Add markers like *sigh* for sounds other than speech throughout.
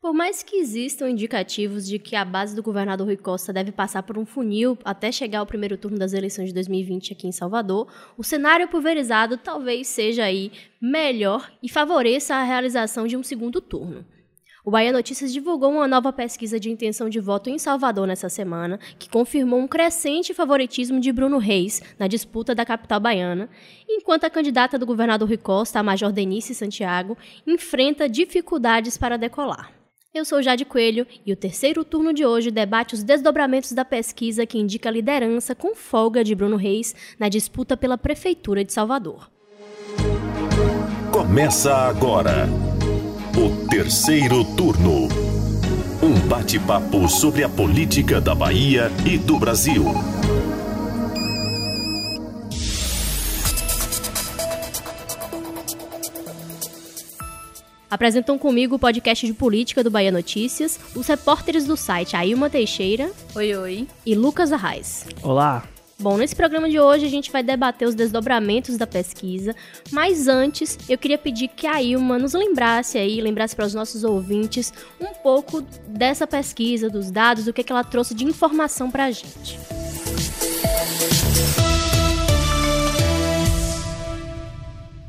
Por mais que existam indicativos de que a base do governador Rui Costa deve passar por um funil até chegar ao primeiro turno das eleições de 2020 aqui em Salvador, o cenário pulverizado talvez seja aí melhor e favoreça a realização de um segundo turno. O Bahia Notícias divulgou uma nova pesquisa de intenção de voto em Salvador nessa semana, que confirmou um crescente favoritismo de Bruno Reis na disputa da capital baiana, enquanto a candidata do governador Rui Costa, a Major Denise Santiago, enfrenta dificuldades para decolar. Eu sou Jade Coelho e o terceiro turno de hoje debate os desdobramentos da pesquisa que indica a liderança com folga de Bruno Reis na disputa pela Prefeitura de Salvador. Começa agora o terceiro turno. Um bate-papo sobre a política da Bahia e do Brasil. Apresentam comigo o podcast de política do Bahia Notícias, os repórteres do site Ailma Teixeira. Oi, oi. E Lucas Arraes. Olá. Bom, nesse programa de hoje a gente vai debater os desdobramentos da pesquisa, mas antes eu queria pedir que a Ilma nos lembrasse aí, lembrasse para os nossos ouvintes um pouco dessa pesquisa, dos dados, o que, que ela trouxe de informação para a gente.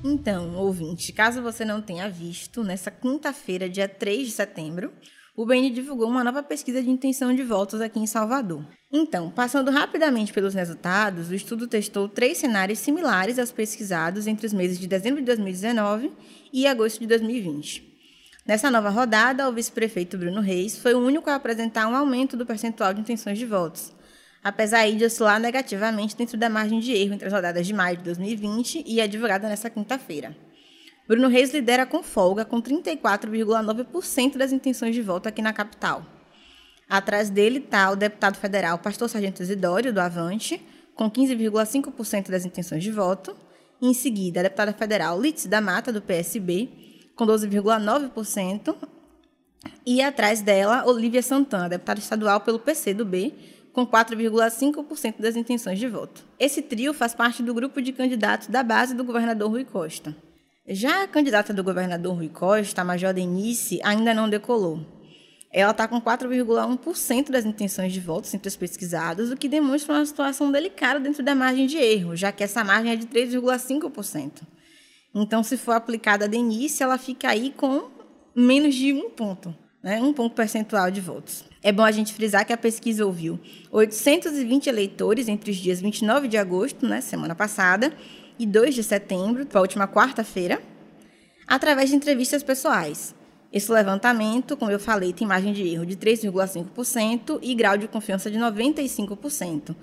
Então, ouvinte, caso você não tenha visto, nessa quinta-feira, dia 3 de setembro, o BN divulgou uma nova pesquisa de intenção de votos aqui em Salvador. Então, passando rapidamente pelos resultados, o estudo testou três cenários similares aos pesquisados entre os meses de dezembro de 2019 e agosto de 2020. Nessa nova rodada, o vice-prefeito Bruno Reis foi o único a apresentar um aumento do percentual de intenções de votos, apesar de oscilar negativamente dentro da margem de erro entre as rodadas de maio de 2020 e a divulgada nessa quinta-feira. Bruno Reis lidera com folga, com 34,9% das intenções de voto aqui na capital. Atrás dele está o deputado federal Pastor Sargento Isidório, do Avante, com 15,5% das intenções de voto. Em seguida, a deputada federal Litz da Mata, do PSB, com 12,9%. E atrás dela, Olivia Santana, deputada estadual pelo PCdoB, com 4,5% das intenções de voto. Esse trio faz parte do grupo de candidatos da base do governador Rui Costa. Já a candidata do governador Rui Costa, a Major Denise, ainda não decolou. Ela está com 4,1% das intenções de votos entre os pesquisados, o que demonstra uma situação delicada dentro da margem de erro, já que essa margem é de 3,5%. Então, se for aplicada a Denise, ela fica aí com menos de um ponto, né? um ponto percentual de votos. É bom a gente frisar que a pesquisa ouviu 820 eleitores entre os dias 29 de agosto, né, semana passada, e 2 de setembro, a última quarta-feira, através de entrevistas pessoais. Esse levantamento, como eu falei, tem margem de erro de 3,5% e grau de confiança de 95%.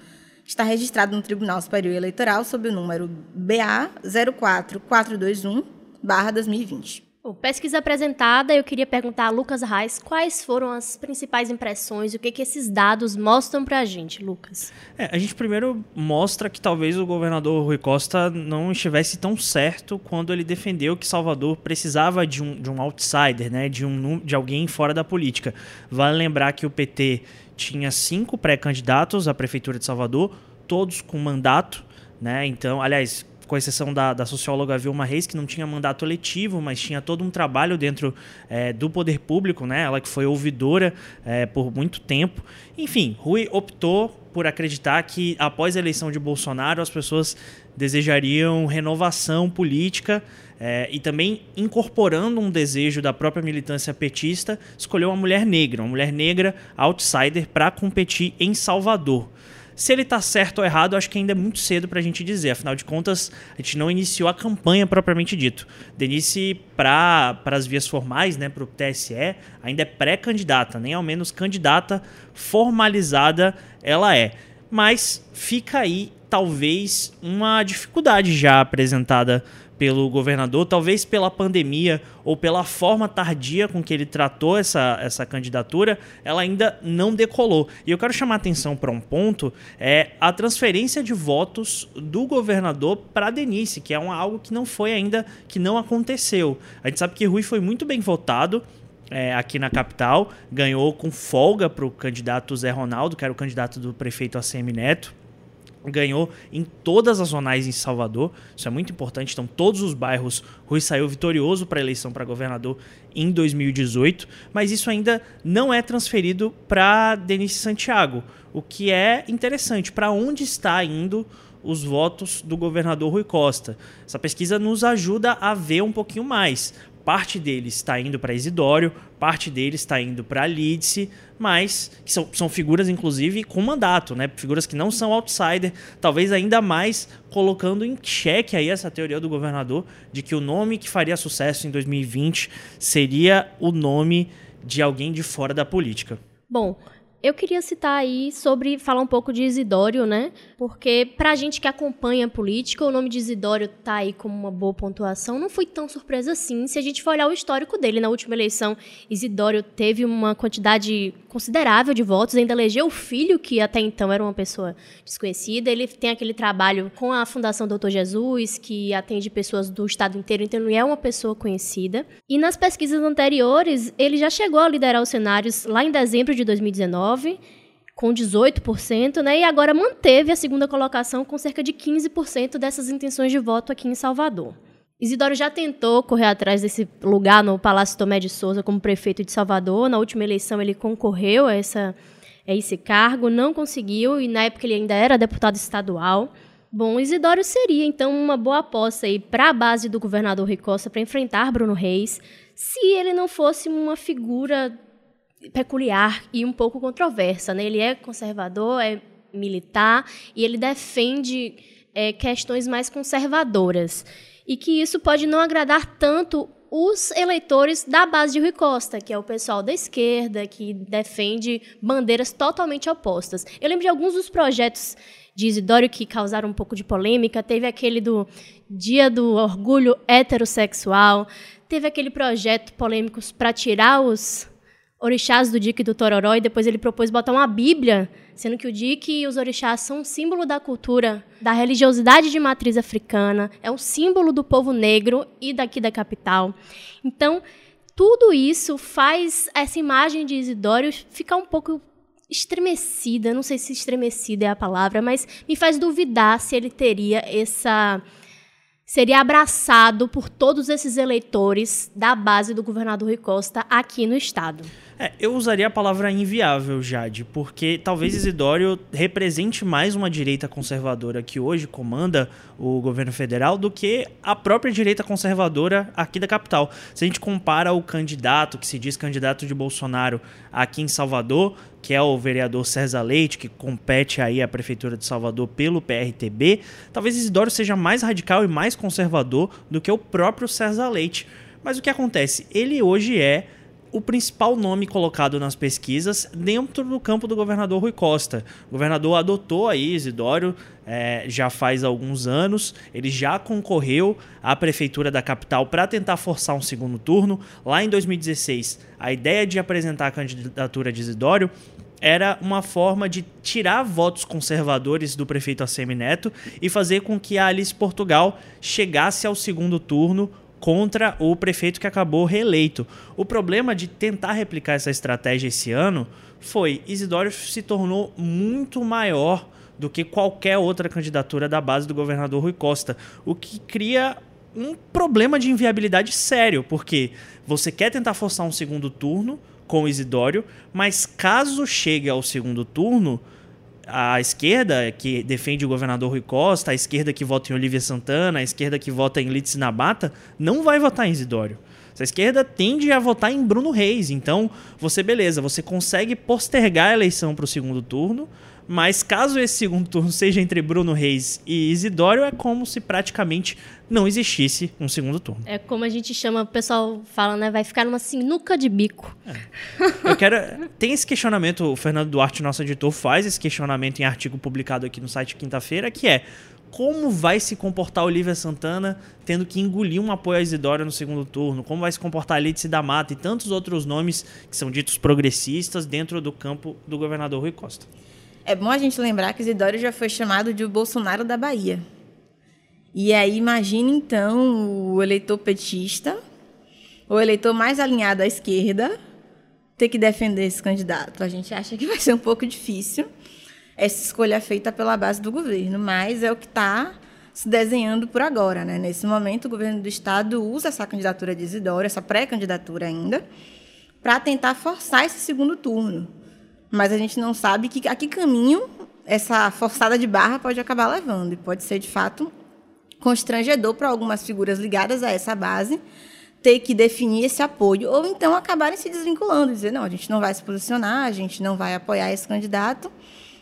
Está registrado no Tribunal Superior Eleitoral sob o número BA 04421-2020. Bom, pesquisa apresentada, eu queria perguntar a Lucas Reis quais foram as principais impressões, o que, que esses dados mostram para a gente, Lucas? É, a gente primeiro mostra que talvez o governador Rui Costa não estivesse tão certo quando ele defendeu que Salvador precisava de um, de um outsider, né, de, um, de alguém fora da política. Vale lembrar que o PT tinha cinco pré-candidatos à Prefeitura de Salvador, todos com mandato, né? Então, aliás, com exceção da, da socióloga Vilma Reis, que não tinha mandato eletivo, mas tinha todo um trabalho dentro é, do poder público, né? Ela que foi ouvidora é, por muito tempo. Enfim, Rui optou por acreditar que após a eleição de Bolsonaro as pessoas desejariam renovação política é, e também incorporando um desejo da própria militância petista, escolheu uma mulher negra, uma mulher negra outsider para competir em Salvador. Se ele está certo ou errado, acho que ainda é muito cedo para a gente dizer. Afinal de contas, a gente não iniciou a campanha propriamente dito. Denise, para as vias formais, né, para o TSE, ainda é pré-candidata, nem ao menos candidata formalizada ela é. Mas fica aí, talvez, uma dificuldade já apresentada pelo governador, talvez pela pandemia ou pela forma tardia com que ele tratou essa, essa candidatura, ela ainda não decolou. E eu quero chamar atenção para um ponto, é a transferência de votos do governador para Denise, que é um, algo que não foi ainda, que não aconteceu. A gente sabe que Rui foi muito bem votado, é, aqui na capital, ganhou com folga para o candidato Zé Ronaldo, que era o candidato do prefeito ACM Neto. Ganhou em todas as zonais em Salvador. Isso é muito importante. Então, todos os bairros, Rui saiu vitorioso para a eleição para governador em 2018, mas isso ainda não é transferido para Denise Santiago, o que é interessante. Para onde está indo os votos do governador Rui Costa? Essa pesquisa nos ajuda a ver um pouquinho mais parte deles está indo para Isidório, parte deles está indo para Lídice, mas que são, são figuras, inclusive, com mandato, né? Figuras que não são outsider, talvez ainda mais colocando em xeque aí essa teoria do governador de que o nome que faria sucesso em 2020 seria o nome de alguém de fora da política. Bom, eu queria citar aí sobre falar um pouco de Isidório, né? Porque pra gente que acompanha a política, o nome de Isidório tá aí como uma boa pontuação. Não foi tão surpresa assim. Se a gente for olhar o histórico dele na última eleição, Isidório teve uma quantidade considerável de votos, ainda elegeu o filho, que até então era uma pessoa desconhecida. Ele tem aquele trabalho com a Fundação Doutor Jesus, que atende pessoas do estado inteiro, então ele é uma pessoa conhecida. E nas pesquisas anteriores, ele já chegou a liderar os cenários lá em dezembro de 2019 com 18%, né? E agora manteve a segunda colocação com cerca de 15% dessas intenções de voto aqui em Salvador. Isidoro já tentou correr atrás desse lugar no Palácio Tomé de Souza como prefeito de Salvador. Na última eleição ele concorreu a, essa, a esse cargo, não conseguiu, e na época ele ainda era deputado estadual. Bom, Isidoro seria então uma boa aposta para a base do governador Rui Costa para enfrentar Bruno Reis, se ele não fosse uma figura peculiar e um pouco controversa. Né? Ele é conservador, é militar e ele defende é, questões mais conservadoras. E que isso pode não agradar tanto os eleitores da base de Rui Costa, que é o pessoal da esquerda, que defende bandeiras totalmente opostas. Eu lembro de alguns dos projetos de Isidório que causaram um pouco de polêmica. Teve aquele do Dia do Orgulho Heterossexual, teve aquele projeto polêmico para tirar os orixás do Dique e do Tororó, e depois ele propôs botar uma Bíblia, sendo que o Dique e os orixás são um símbolo da cultura, da religiosidade de matriz africana, é um símbolo do povo negro e daqui da capital. Então, tudo isso faz essa imagem de Isidório ficar um pouco estremecida, não sei se estremecida é a palavra, mas me faz duvidar se ele teria essa seria abraçado por todos esses eleitores da base do governador Rui Costa aqui no estado. É, eu usaria a palavra inviável, Jade, porque talvez Isidório represente mais uma direita conservadora que hoje comanda o governo federal do que a própria direita conservadora aqui da capital. Se a gente compara o candidato, que se diz candidato de Bolsonaro aqui em Salvador, que é o vereador César Leite, que compete aí à prefeitura de Salvador pelo PRTB, talvez Isidório seja mais radical e mais conservador do que o próprio César Leite. Mas o que acontece? Ele hoje é o principal nome colocado nas pesquisas dentro do campo do governador Rui Costa. O governador adotou aí Isidório é, já faz alguns anos, ele já concorreu à prefeitura da capital para tentar forçar um segundo turno. Lá em 2016, a ideia de apresentar a candidatura de Isidório era uma forma de tirar votos conservadores do prefeito Assemi Neto e fazer com que a Alice Portugal chegasse ao segundo turno contra o prefeito que acabou reeleito. O problema de tentar replicar essa estratégia esse ano foi Isidório se tornou muito maior do que qualquer outra candidatura da base do governador Rui Costa, o que cria um problema de inviabilidade sério, porque você quer tentar forçar um segundo turno com Isidório, mas caso chegue ao segundo turno, a esquerda que defende o governador Rui Costa, a esquerda que vota em Olívia Santana, a esquerda que vota em Litz Nabata, não vai votar em Isidório. Essa esquerda tende a votar em Bruno Reis. Então, você, beleza, você consegue postergar a eleição para o segundo turno, mas caso esse segundo turno seja entre Bruno Reis e Isidório, é como se praticamente não existisse um segundo turno. É como a gente chama, o pessoal fala, né? Vai ficar numa sinuca de bico. É. Eu quero. Tem esse questionamento, o Fernando Duarte, nosso editor, faz esse questionamento em artigo publicado aqui no site quinta-feira, que é como vai se comportar Olivia Santana tendo que engolir um apoio a Isidória no segundo turno? Como vai se comportar a Lídice da Mata e tantos outros nomes que são ditos progressistas dentro do campo do governador Rui Costa? É bom a gente lembrar que Isidório já foi chamado de o Bolsonaro da Bahia. E aí imagine então o eleitor petista, o eleitor mais alinhado à esquerda, ter que defender esse candidato. A gente acha que vai ser um pouco difícil. essa escolha feita pela base do governo, mas é o que está se desenhando por agora. Né? Nesse momento, o governo do Estado usa essa candidatura de Isidoro, essa pré-candidatura ainda, para tentar forçar esse segundo turno. Mas a gente não sabe que, a que caminho essa forçada de barra pode acabar levando. E pode ser, de fato, constrangedor para algumas figuras ligadas a essa base ter que definir esse apoio, ou então acabarem se desvinculando, dizer, não, a gente não vai se posicionar, a gente não vai apoiar esse candidato,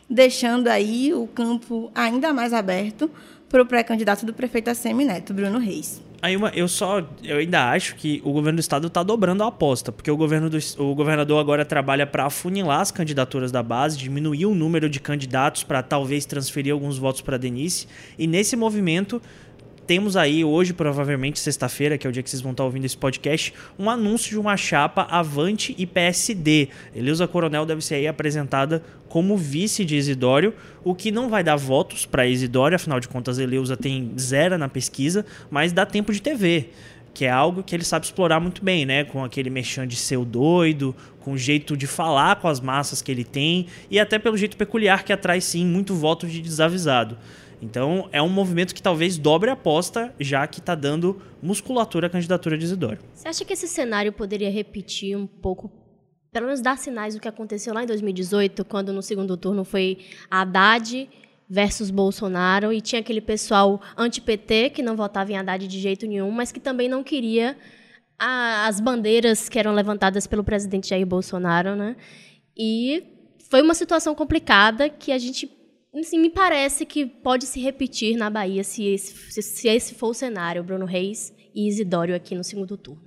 deixando aí o campo ainda mais aberto para o pré-candidato do prefeito ACM Neto, Bruno Reis. Aí uma, eu só eu ainda acho que o governo do estado está dobrando a aposta, porque o governo do, o governador agora trabalha para afunilar as candidaturas da base, diminuir o número de candidatos para talvez transferir alguns votos para Denise, e nesse movimento temos aí hoje, provavelmente sexta-feira, que é o dia que vocês vão estar ouvindo esse podcast, um anúncio de uma chapa Avante e PSD. Eleusa Coronel deve ser aí apresentada como vice de Isidório, o que não vai dar votos para Isidório, afinal de contas, Eleusa tem zero na pesquisa, mas dá tempo de TV que é algo que ele sabe explorar muito bem, né? Com aquele mexão de ser o doido, com o jeito de falar com as massas que ele tem e até pelo jeito peculiar que atrai sim muito voto de desavisado. Então é um movimento que talvez dobre a aposta, já que está dando musculatura à candidatura de Isidoro. Você acha que esse cenário poderia repetir um pouco, pelo menos dar sinais do que aconteceu lá em 2018, quando no segundo turno foi Haddad versus Bolsonaro e tinha aquele pessoal anti-PT que não votava em Haddad de jeito nenhum, mas que também não queria a, as bandeiras que eram levantadas pelo presidente Jair Bolsonaro, né? E foi uma situação complicada que a gente assim, me parece que pode se repetir na Bahia se esse, se, se esse for o cenário, Bruno Reis e Isidório aqui no segundo turno.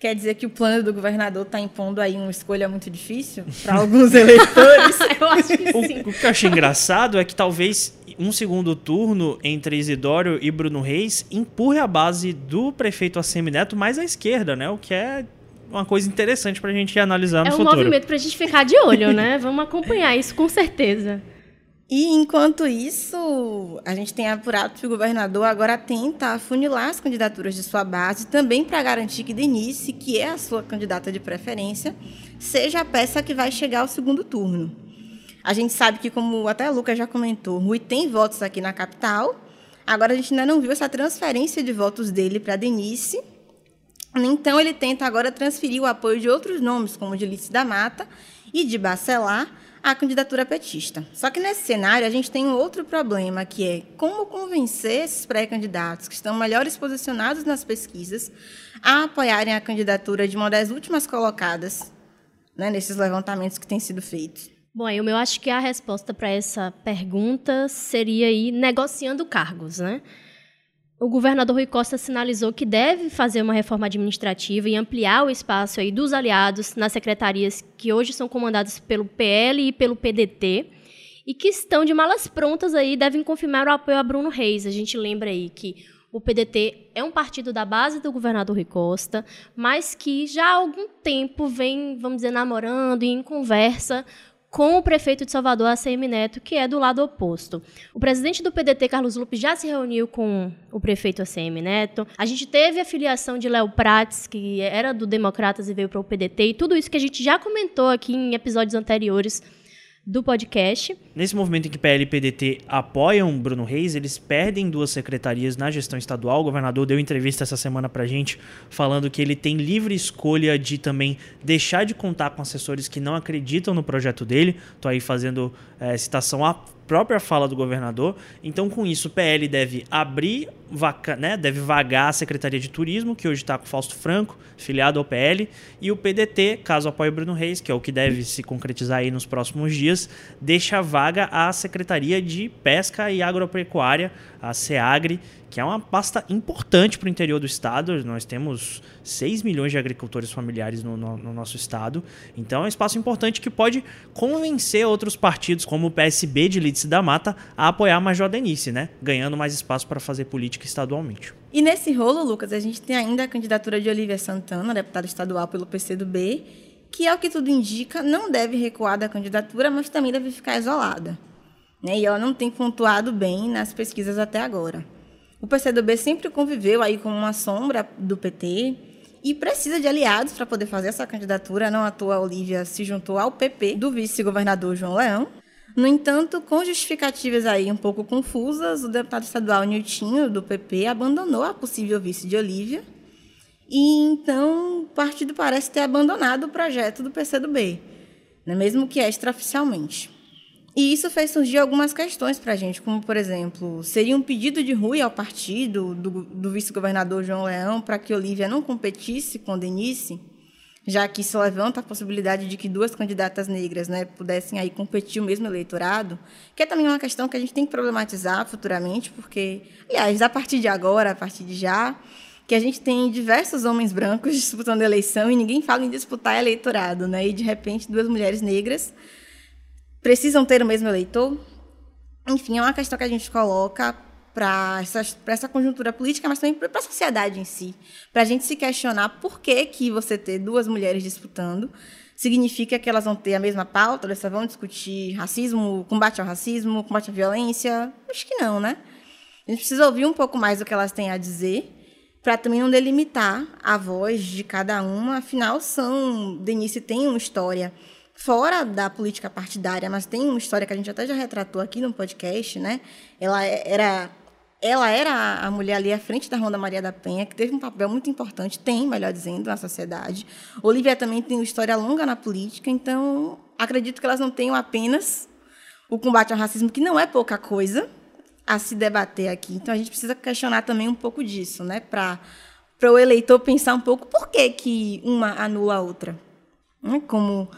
Quer dizer que o plano do governador está impondo aí uma escolha muito difícil para alguns *laughs* eleitores? *laughs* eu acho que sim. O, o que eu achei engraçado é que talvez um segundo turno entre Isidório e Bruno Reis empurre a base do prefeito Assemi Neto mais à esquerda, né? O que é uma coisa interessante para a gente analisar no é um futuro. É um movimento para a gente ficar de olho, né? Vamos acompanhar isso com certeza. E enquanto isso, a gente tem apurado que o governador agora tenta afunilar as candidaturas de sua base, também para garantir que Denise, que é a sua candidata de preferência, seja a peça que vai chegar ao segundo turno. A gente sabe que, como até o Lucas já comentou, Rui tem votos aqui na capital. Agora a gente ainda não viu essa transferência de votos dele para Denise. Então ele tenta agora transferir o apoio de outros nomes, como de Lice da Mata e de Bacelar, a candidatura petista. Só que nesse cenário a gente tem um outro problema, que é como convencer esses pré-candidatos que estão melhores posicionados nas pesquisas a apoiarem a candidatura de uma das últimas colocadas né, nesses levantamentos que têm sido feitos. Bom, eu acho que a resposta para essa pergunta seria ir negociando cargos, né? O governador Rui Costa sinalizou que deve fazer uma reforma administrativa e ampliar o espaço aí dos aliados nas secretarias que hoje são comandadas pelo PL e pelo PDT e que estão de malas prontas aí devem confirmar o apoio a Bruno Reis. A gente lembra aí que o PDT é um partido da base do governador Rui Costa, mas que já há algum tempo vem, vamos dizer, namorando e em conversa com o prefeito de Salvador, ACM Neto, que é do lado oposto. O presidente do PDT, Carlos Lupe, já se reuniu com o prefeito ACM Neto. A gente teve a filiação de Léo Prates, que era do Democratas e veio para o PDT, e tudo isso que a gente já comentou aqui em episódios anteriores do podcast. Nesse movimento em que PL e PDT apoiam Bruno Reis, eles perdem duas secretarias na gestão estadual. O governador deu entrevista essa semana pra gente falando que ele tem livre escolha de também deixar de contar com assessores que não acreditam no projeto dele. Tô aí fazendo é, citação a própria fala do governador. Então, com isso, o PL deve abrir, vaca, né, deve vagar a Secretaria de Turismo, que hoje está com Fausto Franco, filiado ao PL, e o PDT, caso apoie Bruno Reis, que é o que deve se concretizar aí nos próximos dias, deixa vaga à Secretaria de Pesca e Agropecuária, a SEAGRE, que é uma pasta importante para o interior do estado. Nós temos 6 milhões de agricultores familiares no, no, no, nosso estado. Então é um espaço importante que pode convencer outros partidos, como o PSB de Da Mata, a apoiar Major Denise, né? ganhando mais espaço para fazer política estadualmente. E nesse rolo, Lucas, a gente tem ainda a candidatura de Olivia Santana, deputada estadual pelo PCdoB, que, ao que tudo indica, não deve recuar da candidatura, mas também deve ficar isolada. Né? E ela não tem pontuado bem nas pesquisas até agora. O PCdoB sempre conviveu aí com uma sombra do PT e precisa de aliados para poder fazer essa candidatura. Não à toa, a Olívia se juntou ao PP do vice-governador João Leão. No entanto, com justificativas aí um pouco confusas, o deputado estadual Niltinho, do PP, abandonou a possível vice de Olívia. E então o partido parece ter abandonado o projeto do PCdoB, né, mesmo que extraoficialmente. E isso fez surgir algumas questões para a gente, como, por exemplo, seria um pedido de Rui ao partido do, do vice-governador João Leão para que Olívia não competisse com Denise? Já que isso levanta a possibilidade de que duas candidatas negras né, pudessem aí competir o mesmo eleitorado, que é também uma questão que a gente tem que problematizar futuramente, porque, aliás, a partir de agora, a partir de já, que a gente tem diversos homens brancos *laughs* disputando eleição e ninguém fala em disputar eleitorado, né? E de repente duas mulheres negras precisam ter o mesmo eleitor. Enfim, é uma questão que a gente coloca para essa, conjuntura política, mas também para a sociedade em si. Para a gente se questionar por que, que você ter duas mulheres disputando significa que elas vão ter a mesma pauta, elas vão discutir racismo, combate ao racismo, combate à violência? Acho que não, né? A gente precisa ouvir um pouco mais do que elas têm a dizer para também não delimitar a voz de cada uma. Afinal, são Denise tem uma história fora da política partidária, mas tem uma história que a gente até já retratou aqui no podcast, né? Ela era ela era a mulher ali à frente da Ronda Maria da Penha, que teve um papel muito importante, tem, melhor dizendo, na sociedade. Olivia também tem uma história longa na política, então acredito que elas não tenham apenas o combate ao racismo, que não é pouca coisa a se debater aqui. Então a gente precisa questionar também um pouco disso, né? Para o eleitor pensar um pouco por que, que uma anula a outra. Né? Como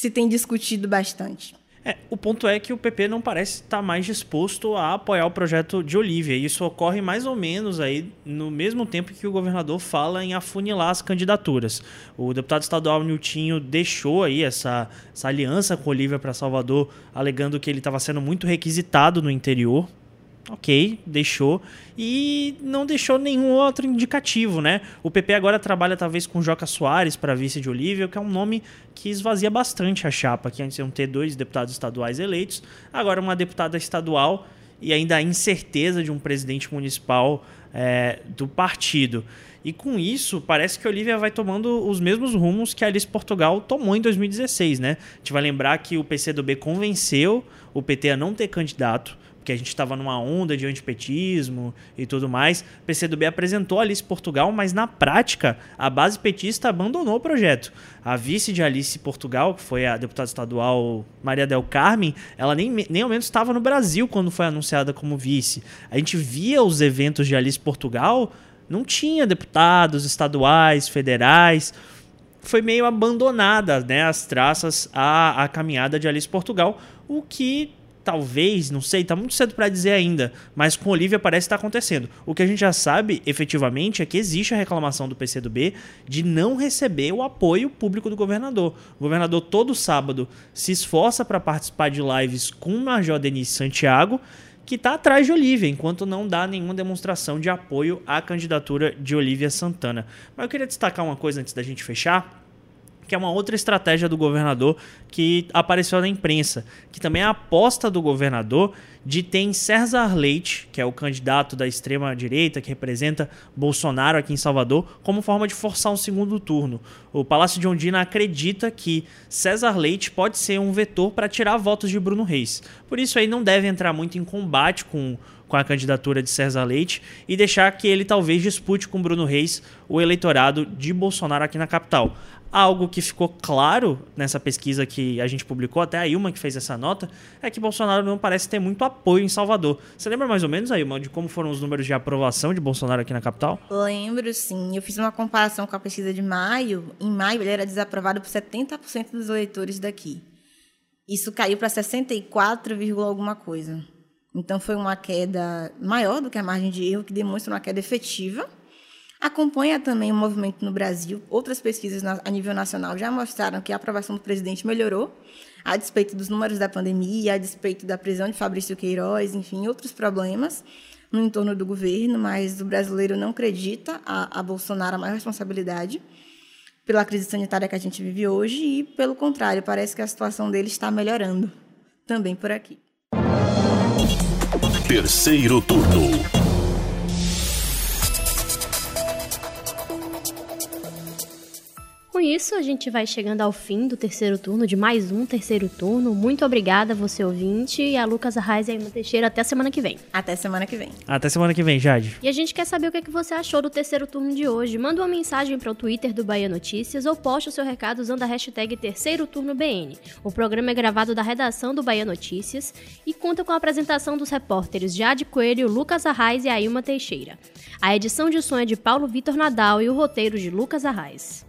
se tem discutido bastante. É, o ponto é que o PP não parece estar mais disposto a apoiar o projeto de Olívia. E isso ocorre mais ou menos aí no mesmo tempo que o governador fala em afunilar as candidaturas. O deputado estadual Niltinho deixou aí essa, essa aliança com Olívia para Salvador, alegando que ele estava sendo muito requisitado no interior ok, deixou. E não deixou nenhum outro indicativo, né? O PP agora trabalha talvez com Joca Soares para vice de Olívia, que é um nome que esvazia bastante a chapa, que antes iam ter dois deputados estaduais eleitos, agora uma deputada estadual e ainda a incerteza de um presidente municipal é, do partido. E com isso, parece que Olívia vai tomando os mesmos rumos que a Alice Portugal tomou em 2016, né? A gente vai lembrar que o PCdoB convenceu o PT a não ter candidato porque a gente estava numa onda de antipetismo e tudo mais. O PCdoB apresentou Alice Portugal, mas na prática a base petista abandonou o projeto. A vice de Alice Portugal, que foi a deputada estadual Maria Del Carmen, ela nem, nem ao menos estava no Brasil quando foi anunciada como vice. A gente via os eventos de Alice Portugal, não tinha deputados estaduais, federais foi meio abandonada né, as traças à, à caminhada de Alice Portugal, o que talvez, não sei, tá muito cedo para dizer ainda, mas com Olivia parece estar tá acontecendo. O que a gente já sabe, efetivamente, é que existe a reclamação do PCdoB de não receber o apoio público do governador. O governador todo sábado se esforça para participar de lives com o Major Denise Santiago, que está atrás de Olivia, enquanto não dá nenhuma demonstração de apoio à candidatura de Olivia Santana. Mas eu queria destacar uma coisa antes da gente fechar que é uma outra estratégia do governador que apareceu na imprensa, que também é a aposta do governador de ter em César Leite, que é o candidato da extrema direita que representa Bolsonaro aqui em Salvador, como forma de forçar um segundo turno. O Palácio de Ondina acredita que César Leite pode ser um vetor para tirar votos de Bruno Reis. Por isso aí não deve entrar muito em combate com com a candidatura de César Leite e deixar que ele talvez dispute com Bruno Reis o eleitorado de Bolsonaro aqui na capital. Algo que ficou claro nessa pesquisa que a gente publicou, até a Ilma que fez essa nota, é que Bolsonaro não parece ter muito apoio em Salvador. Você lembra mais ou menos, Ilma, de como foram os números de aprovação de Bolsonaro aqui na capital? Lembro, sim. Eu fiz uma comparação com a pesquisa de maio. Em maio, ele era desaprovado por 70% dos eleitores daqui. Isso caiu para 64, alguma coisa. Então, foi uma queda maior do que a margem de erro, que demonstra uma queda efetiva Acompanha também o movimento no Brasil. Outras pesquisas a nível nacional já mostraram que a aprovação do presidente melhorou, a despeito dos números da pandemia, a despeito da prisão de Fabrício Queiroz, enfim, outros problemas no entorno do governo, mas o brasileiro não acredita a, a Bolsonaro a maior responsabilidade pela crise sanitária que a gente vive hoje e, pelo contrário, parece que a situação dele está melhorando também por aqui. Terceiro turno. Com isso, a gente vai chegando ao fim do terceiro turno, de mais um terceiro turno. Muito obrigada, você ouvinte, e a Lucas Arraes e a Irma Teixeira. Até semana que vem. Até semana que vem. Até semana que vem, Jade. E a gente quer saber o que, é que você achou do terceiro turno de hoje. Manda uma mensagem para o Twitter do Bahia Notícias ou poste o seu recado usando a hashtag Terceiro Turno BN. O programa é gravado da redação do Bahia Notícias e conta com a apresentação dos repórteres Jade Coelho, Lucas Arraes e a Ilma Teixeira. A edição de som é de Paulo Vitor Nadal e o roteiro de Lucas Arraes.